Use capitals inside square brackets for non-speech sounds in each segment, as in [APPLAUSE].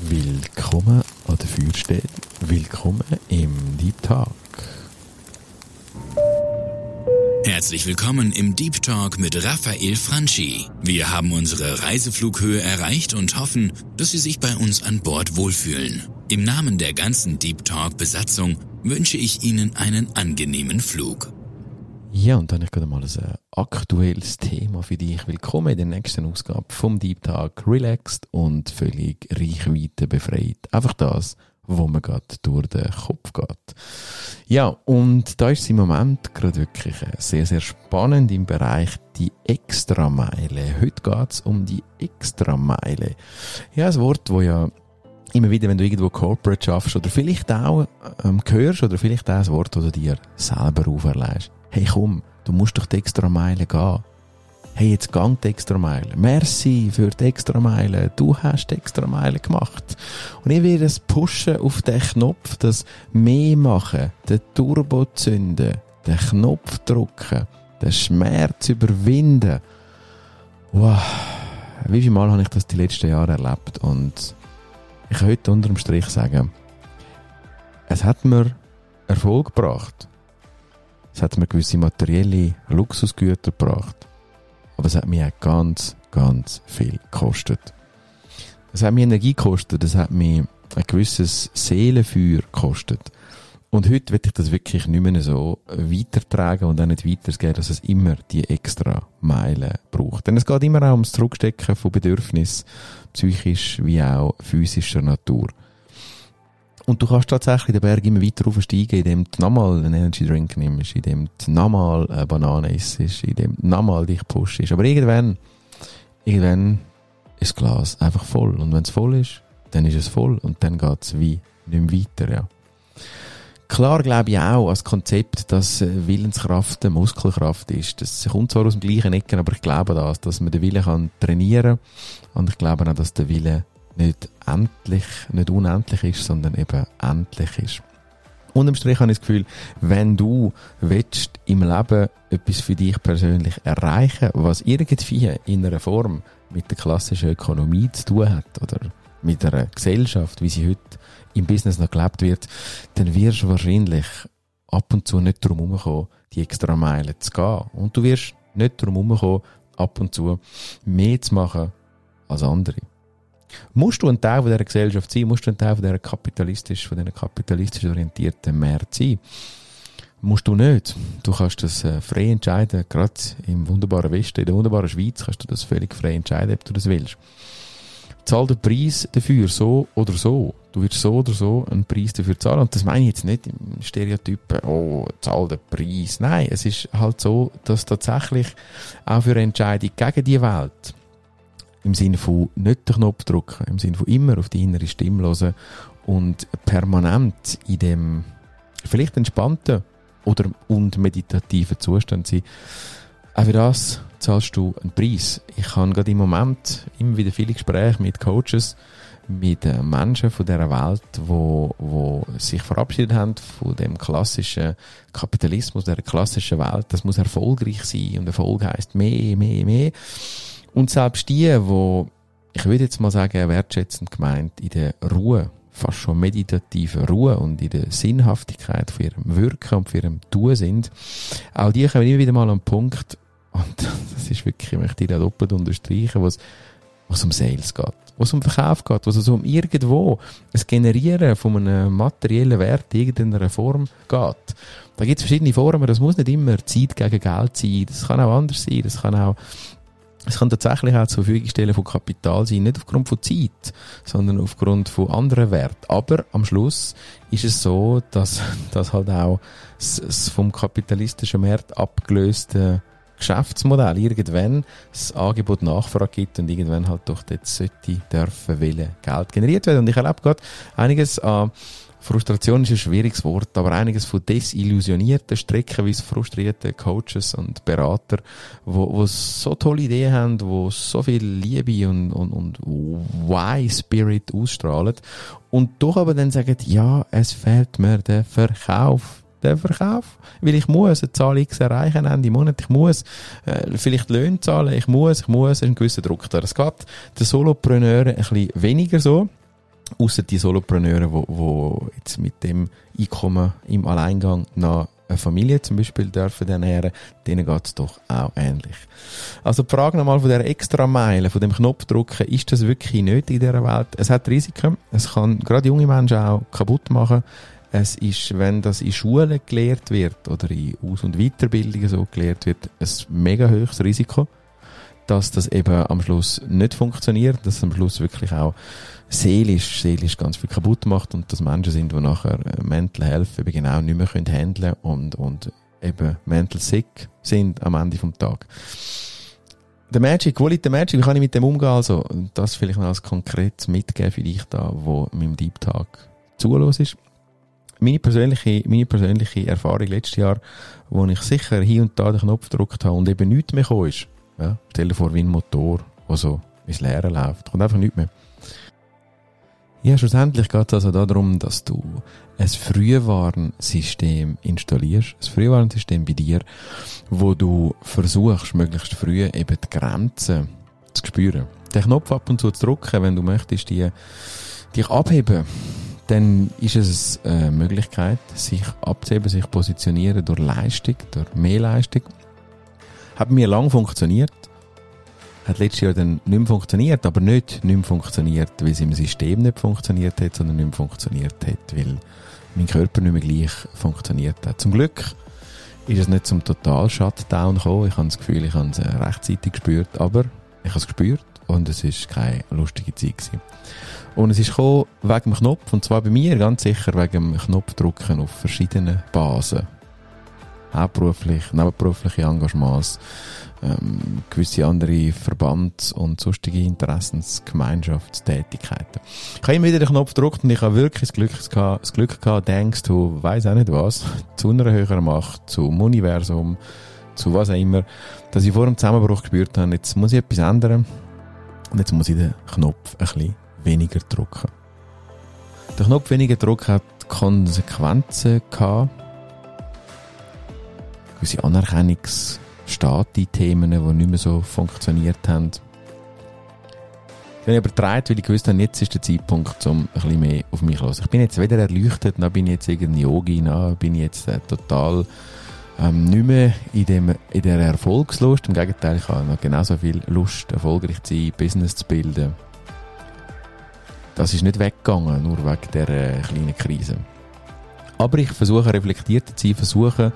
Willkommen an der Feuerstelle. Willkommen im Deep Talk. Herzlich willkommen im Deep Talk mit Raphael Franchi. Wir haben unsere Reiseflughöhe erreicht und hoffen, dass Sie sich bei uns an Bord wohlfühlen. Im Namen der ganzen Deep Talk Besatzung wünsche ich Ihnen einen angenehmen Flug. Ja, und dann habe ich gerade mal ein äh, aktuelles Thema für dich. Willkommen in der nächsten Ausgabe vom Deep Talk. Relaxed und völlig Reichweite befreit. Einfach das, wo mir gerade durch den Kopf geht. Ja, und da ist es im Moment gerade wirklich äh, sehr, sehr spannend im Bereich die Extrameile. Heute geht es um die Extrameile. Ja, ein Wort, wo ja immer wieder, wenn du irgendwo Corporate schaffst oder vielleicht auch ähm, hörst oder vielleicht auch ein Wort, das du dir selber auferlegst hey komm, du musst doch die extra Meile gehen. Hey, jetzt gang die extra Meile. Merci für die extra Meile. Du hast die extra Meile gemacht. Und ich werde es pushen auf den Knopf, das mehr machen, den Turbo zünden, den Knopf drücken, den Schmerz überwinden. Wow. Wie viel Mal habe ich das die letzten Jahre erlebt? Und ich kann heute unterm Strich sagen, es hat mir Erfolg gebracht. Es hat mir gewisse materielle Luxusgüter gebracht. Aber es hat mir auch ganz, ganz viel gekostet. Es hat mir Energie gekostet, es hat mir ein gewisses Seelenfeuer gekostet. Und heute will ich das wirklich nicht mehr so weitertragen und auch nicht weitergeben, dass es immer die extra Meilen braucht. Denn es geht immer auch ums Zurückstecken von Bedürfnissen, psychisch wie auch physischer Natur. Und du kannst tatsächlich den Berg immer weiter aufsteigen, indem du nochmal einen Energy Drink nimmst, indem du nochmal eine Banane isst, indem du nochmal dich pushst. Aber irgendwann, irgendwann ist das Glas einfach voll. Und wenn es voll ist, dann ist es voll und dann geht es wie nicht mehr weiter, ja. Klar glaube ich auch als Konzept, dass Willenskraft eine Muskelkraft ist. Das kommt zwar aus dem gleichen Ecken, aber ich glaube das, dass man den Willen kann trainieren und ich glaube auch, dass der Wille nicht endlich, nicht unendlich ist, sondern eben endlich ist. Unterm Strich habe ich das Gefühl, wenn du willst im Leben etwas für dich persönlich erreichen, was irgendwie in einer Form mit der klassischen Ökonomie zu tun hat oder mit einer Gesellschaft, wie sie heute im Business noch gelebt wird, dann wirst du wahrscheinlich ab und zu nicht darum herumkommen, die extra Meilen zu gehen. Und du wirst nicht darum herumkommen, ab und zu mehr zu machen als andere. Musst du ein Teil von dieser Gesellschaft sein? Musst du ein Teil von dieser kapitalistisch, von dieser kapitalistisch orientierten Märkte sein? Musst du nicht. Du kannst das äh, frei entscheiden. Gerade im wunderbaren Westen, in der wunderbaren Schweiz kannst du das völlig frei entscheiden, ob du das willst. Zahl den Preis dafür, so oder so. Du wirst so oder so einen Preis dafür zahlen. Und das meine ich jetzt nicht im Stereotypen, oh, zahl den Preis. Nein, es ist halt so, dass tatsächlich auch für eine Entscheidung gegen die Welt im Sinne von nicht den Knopf drücken, im Sinne von immer auf die innere Stimme hören und permanent in dem vielleicht entspannten oder und meditativen Zustand sein. Auch für das zahlst du einen Preis. Ich habe gerade im Moment immer wieder viele Gespräche mit Coaches, mit äh, Menschen von dieser Welt, wo, wo sich verabschiedet haben von dem klassischen Kapitalismus, der klassischen Welt. Das muss erfolgreich sein und Erfolg heißt mehr, mehr, mehr. Und selbst die, wo ich würde jetzt mal sagen, wertschätzend gemeint, in der Ruhe, fast schon meditative Ruhe und in der Sinnhaftigkeit von ihrem Wirken und von ihrem Tun sind, auch die kommen immer wieder mal an den Punkt, und [LAUGHS] das ist wirklich, ich möchte da doppelt unterstreichen, was was um Sales geht, was um Verkauf geht, was also um irgendwo das Generieren von einem materiellen Wert in irgendeiner Form geht. Da gibt es verschiedene Formen, das muss nicht immer Zeit gegen Geld sein, das kann auch anders sein, das kann auch es kann tatsächlich auch zur Verfügung stellen von Kapital sein, nicht aufgrund von Zeit, sondern aufgrund von anderen Werten. Aber am Schluss ist es so, dass, [LAUGHS] dass halt auch das vom kapitalistischen Markt abgelöste Geschäftsmodell irgendwann das Angebot Nachfrage gibt und irgendwann halt doch dort sollte, dürfen, wollen Geld generiert werden. Und ich erlebe gerade einiges an Frustration ist ein schwieriges Wort, aber einiges von desillusionierten, streckenweise frustrierten Coaches und Berater, wo, wo so tolle Ideen haben, wo so viel Liebe und, und, und Why-Spirit ausstrahlen und doch aber dann sagen, ja, es fehlt mir der Verkauf der Verkauf. Weil ich muss eine Zahl X erreichen Ende Monat. Ich muss äh, vielleicht Löhne zahlen. Ich muss, ich muss, einen gewissen Druck da. Das geht den Solopreneuren ein bisschen weniger so. Außer die Solopreneure, wo, wo jetzt mit dem Einkommen im Alleingang nach eine Familie zum Beispiel dürfen ernähren, denen geht's doch auch ähnlich. Also die Frage nochmal von der extra Meile, von dem Knopfdrucken, ist das wirklich nötig in dieser Welt? Es hat Risiken, es kann gerade junge Menschen auch kaputt machen. Es ist, wenn das in Schulen gelehrt wird oder in Aus- und Weiterbildungen so gelehrt wird, ein mega hohes Risiko, dass das eben am Schluss nicht funktioniert, dass es am Schluss wirklich auch seelisch, seelisch ganz viel kaputt macht und dass Menschen sind, die nachher äh, Mental Health eben genau nicht mehr können handeln und, und eben mental sick sind am Ende vom Tag. Der Magic, wo liegt der Magic? Wie kann ich mit dem umgehen? Also, das vielleicht noch als konkretes Mitgeben für dich da, wo meinem Deep Talk zulos ist. Meine persönliche, meine persönliche Erfahrung letztes Jahr, wo ich sicher hier und da den Knopf gedrückt habe und eben nichts mehr gekommen ist. Ja, stell dir vor, wie ein Motor, der so ins Leere läuft. Kommt einfach nichts mehr. Ja, schlussendlich geht es also darum, dass du ein Frühwarnsystem installierst, ein Frühwarnsystem bei dir, wo du versuchst, möglichst früh eben die Grenzen zu spüren. Den Knopf ab und zu zu drücken, wenn du möchtest, die, dich abheben, dann ist es eine Möglichkeit, sich abzuheben, sich positionieren durch Leistung, durch mehr Leistung. Hat mir lang funktioniert hat letztes Jahr dann nicht mehr funktioniert, aber nicht nicht mehr funktioniert, weil es im System nicht funktioniert hat, sondern nicht mehr funktioniert hat, weil mein Körper nicht mehr gleich funktioniert hat. Zum Glück ist es nicht zum Total-Shutdown gekommen. Ich habe das Gefühl, ich habe es rechtzeitig gespürt, aber ich habe es gespürt und es ist keine lustige Zeit gewesen. Und es ist gekommen wegen dem Knopf, und zwar bei mir ganz sicher wegen dem Knopfdrücken auf verschiedenen Basen. Hauptberuflich, nebenberufliche Engagements, ähm, gewisse andere Verbands- und sonstige Interessensgemeinschaftstätigkeiten. Ich habe immer wieder den Knopf gedrückt und ich habe wirklich das Glück gehabt, das Glück gehabt, denkst du, weiss auch nicht was, zu einer höheren Macht, zum Universum, zu was auch immer, dass ich vor dem Zusammenbruch gespürt habe, jetzt muss ich etwas ändern und jetzt muss ich den Knopf ein bisschen weniger drücken. Der Knopf weniger drücken hat Konsequenzen gehabt, gewisse Anerkennungs- Stati-Themen, die nicht mehr so funktioniert haben. Dann habe ich übertragen, weil ich gewusst habe, jetzt ist der Zeitpunkt, um ein bisschen mehr auf mich zu hören. Ich bin jetzt weder erleuchtet, dann bin ich jetzt irgendein Yogi, dann bin ich jetzt äh, total ähm, nicht mehr in, dem, in der Erfolgslust. Im Gegenteil, ich habe noch genauso viel Lust, erfolgreich zu sein, Business zu bilden. Das ist nicht weggegangen, nur wegen der äh, kleinen Krise. Aber ich versuche reflektierter zu sein, versuche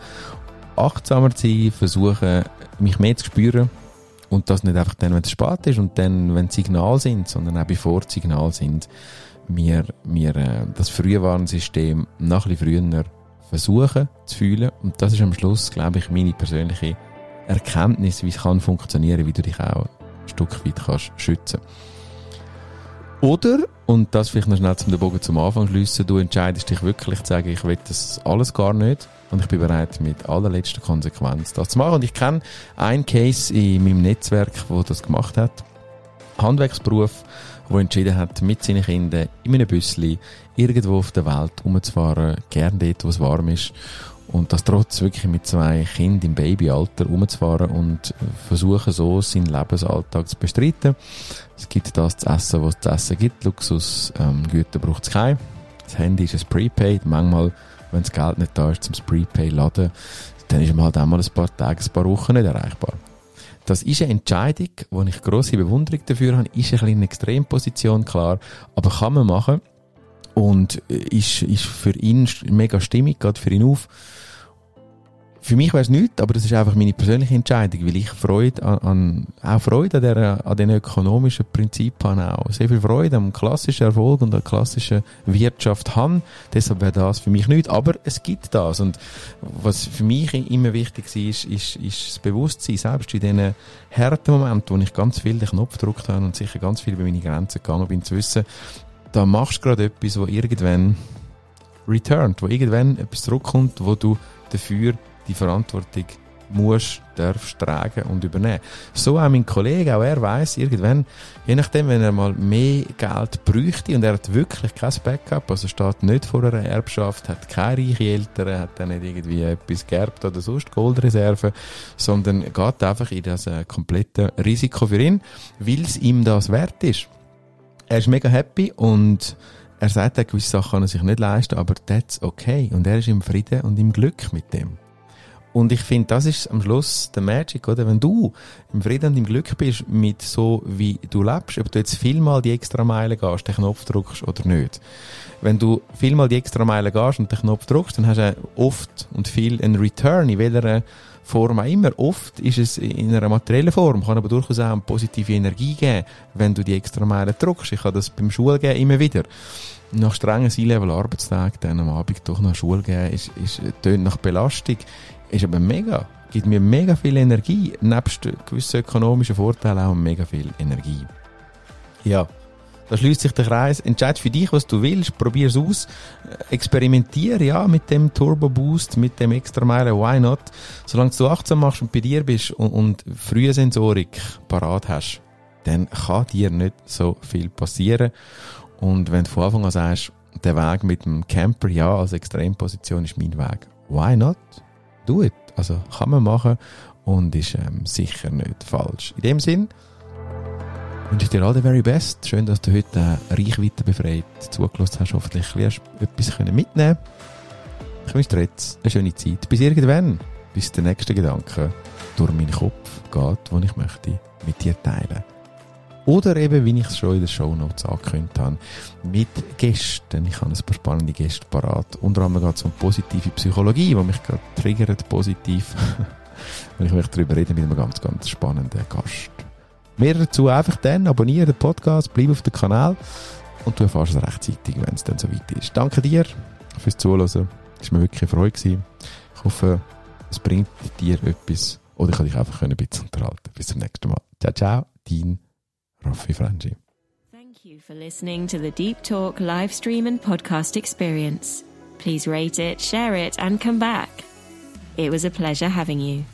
achtsamer zu sein, versuchen, mich mehr zu spüren. Und das nicht einfach dann, wenn es spät ist und dann, wenn es Signal sind, sondern auch bevor es Signal sind, mir, mir äh, das Frühwarnsystem noch ein bisschen früher versuchen zu fühlen. Und das ist am Schluss, glaube ich, meine persönliche Erkenntnis, wie es kann funktionieren, wie du dich auch ein Stück weit kannst schützen. Oder, und das vielleicht noch schnell zum Bogen zum Anfang schliessen, du entscheidest dich wirklich zu sagen, ich will das alles gar nicht und ich bin bereit, mit allerletzter Konsequenz das zu machen. Und ich kenne einen Case in meinem Netzwerk, wo das gemacht hat. Handwerksberuf, wo entschieden hat, mit seinen Kindern in einem Büssli irgendwo auf der Welt rumzufahren, gern dort, wo es warm ist. Und das trotz wirklich mit zwei Kindern im Babyalter rumzufahren und versuchen so seinen Lebensalltag zu bestreiten. Es gibt das zu essen, was es zu essen gibt. Luxus, ähm, Güter braucht es kein. Das Handy ist ein Prepaid. Manchmal wenn das Geld nicht da ist zum Prepay laden, dann ist man halt auch mal ein paar Tage, ein paar Wochen nicht erreichbar. Das ist eine Entscheidung, wo ich grosse Bewunderung dafür habe, ist ein bisschen eine Extremposition, klar, aber kann man machen und ist, ist für ihn mega stimmig, geht für ihn auf. Für mich wäre es nichts, aber das ist einfach meine persönliche Entscheidung, weil ich Freude an, an auch Freude an, der, an den ökonomischen Prinzipien habe, sehr viel Freude am klassischen Erfolg und an klassischen Wirtschaft habe. Deshalb wäre das für mich nichts, aber es gibt das und was für mich immer wichtig ist, ist, ist, ist das Bewusstsein, selbst in diesen harten Momenten, wo ich ganz viel den Knopf gedrückt habe und sicher ganz viel über meine Grenzen gegangen bin, zu wissen, da machst du gerade etwas, wo irgendwann returnt, wo irgendwann etwas zurückkommt, wo du dafür die Verantwortung musst, darfst tragen und übernehmen. So auch mein Kollege, auch er weiß irgendwann, je nachdem, wenn er mal mehr Geld bräuchte und er hat wirklich kein Backup, also steht nicht vor einer Erbschaft, hat keine reiche Eltern, hat dann nicht irgendwie etwas geerbt oder sonst Goldreserven, sondern geht einfach in das äh, komplette Risiko für ihn, weil es ihm das wert ist. Er ist mega happy und er sagt, er gewisse Sachen kann er sich nicht leisten, aber that's okay. Und er ist im Frieden und im Glück mit dem. Und ich finde, das ist am Schluss der Magic, oder? Wenn du im Frieden und im Glück bist mit so, wie du lebst, ob du jetzt vielmal die extra Meile gehst, den Knopf drückst oder nicht. Wenn du vielmal die extra Meile gehst und den Knopf drückst, dann hast du oft und viel einen Return, in welcher Form auch immer. Oft ist es in einer materiellen Form, kann aber durchaus auch eine positive Energie geben, wenn du die extra Meile drückst. Ich habe das beim Schul geben, immer wieder. Nach strengen C-Level-Arbeitstagen dann am Abend doch noch Schule geben, ist, ist, tönt nach Belastung. Ist aber mega. Gibt mir mega viel Energie. Nebst gewissen ökonomischen Vorteilen auch mega viel Energie. Ja. Da schließt sich der Kreis. Entscheid für dich, was du willst. Probier es aus. Experimentier, ja, mit dem Turbo Boost, mit dem extra Meile. Why not? Solange du achtsam machst und bei dir bist und, und frühe Sensorik parat hast, dann kann dir nicht so viel passieren. Und wenn du von Anfang an sagst, der Weg mit dem Camper, ja, als Extremposition ist mein Weg. Why not? Do it. Also kann man machen und ist ähm, sicher nicht falsch. In dem Sinn wünsche ich dir all the very best. Schön, dass du heute äh, Reichweite befreit zugelassen hast. Hoffentlich wirst du etwas mitnehmen Ich wünsche dir jetzt eine schöne Zeit. Bis irgendwann. Bis der nächste Gedanke durch meinen Kopf geht, den ich möchte mit dir teilen. Oder eben, wie ich es schon in den Show Notes angekündigt habe, mit Gästen. Ich habe ein paar spannende Gäste parat. Unter anderem geht es um positive Psychologie, die mich gerade triggert, positiv. [LAUGHS] Wenn ich möchte darüber reden mit einem ganz, ganz spannenden Gast. Mehr dazu einfach dann, abonniere den Podcast, bleib auf dem Kanal und du erfährst es rechtzeitig, wenn es dann so weit ist. Danke dir fürs Zuhören. Es war mir wirklich eine Freude. Gewesen. Ich hoffe, es bringt dir etwas oder ich kann dich einfach ein bisschen unterhalten. Bis zum nächsten Mal. Ciao, ciao, dein Frangi. Thank you for listening to the Deep Talk live stream and podcast experience. Please rate it, share it, and come back. It was a pleasure having you.